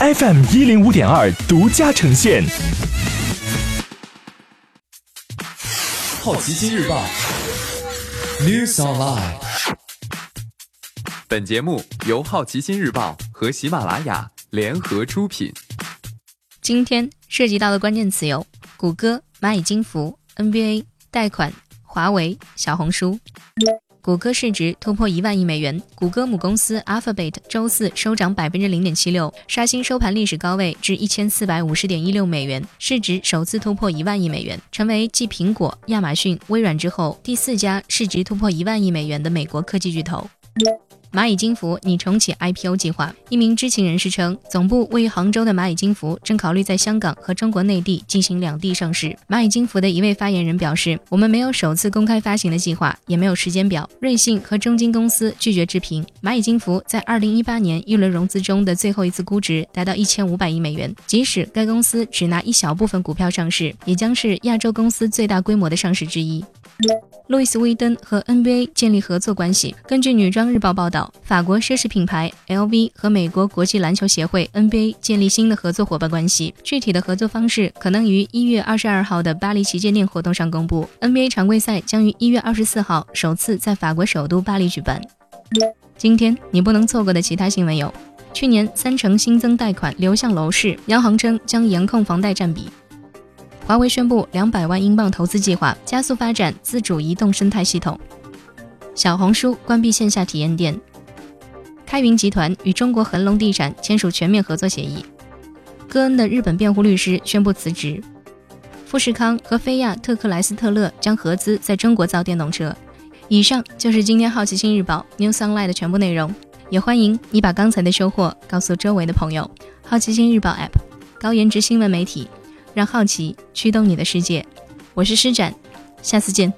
FM 一零五点二独家呈现。好奇心日报，News Online。本节目由好奇心日报和喜马拉雅联合出品。今天涉及到的关键词有：谷歌、蚂蚁金服、NBA、贷款、华为、小红书。谷歌市值突破一万亿美元，谷歌母公司 Alphabet 周四收涨百分之零点七六，刷新收盘历史高位至一千四百五十点一六美元，市值首次突破一万亿美元，成为继苹果、亚马逊、微软之后第四家市值突破一万亿美元的美国科技巨头。蚂蚁金服拟重启 IPO 计划。一名知情人士称，总部位于杭州的蚂蚁金服正考虑在香港和中国内地进行两地上市。蚂蚁金服的一位发言人表示：“我们没有首次公开发行的计划，也没有时间表。”瑞信和中金公司拒绝置评。蚂蚁金服在2018年一轮融资中的最后一次估值达到1500亿美元，即使该公司只拿一小部分股票上市，也将是亚洲公司最大规模的上市之一。路易斯威登和 NBA 建立合作关系。根据女装日报报道，法国奢侈品牌 LV 和美国国际篮球协会 NBA 建立新的合作伙伴关系。具体的合作方式可能于一月二十二号的巴黎旗舰店活动上公布。NBA 常规赛将于一月二十四号首次在法国首都巴黎举办。今天你不能错过的其他新闻有：去年三成新增贷款流向楼市，央行称将严控房贷占比。华为宣布两百万英镑投资计划，加速发展自主移动生态系统。小红书关闭线下体验店。开云集团与中国恒隆地产签署全面合作协议。戈恩的日本辩护律师宣布辞职。富士康和菲亚特克莱斯特勒将合资在中国造电动车。以上就是今天好奇心日报 New Sunlight 的全部内容，也欢迎你把刚才的收获告诉周围的朋友。好奇心日报 App，高颜值新闻媒体。让好奇驱动你的世界，我是施展，下次见。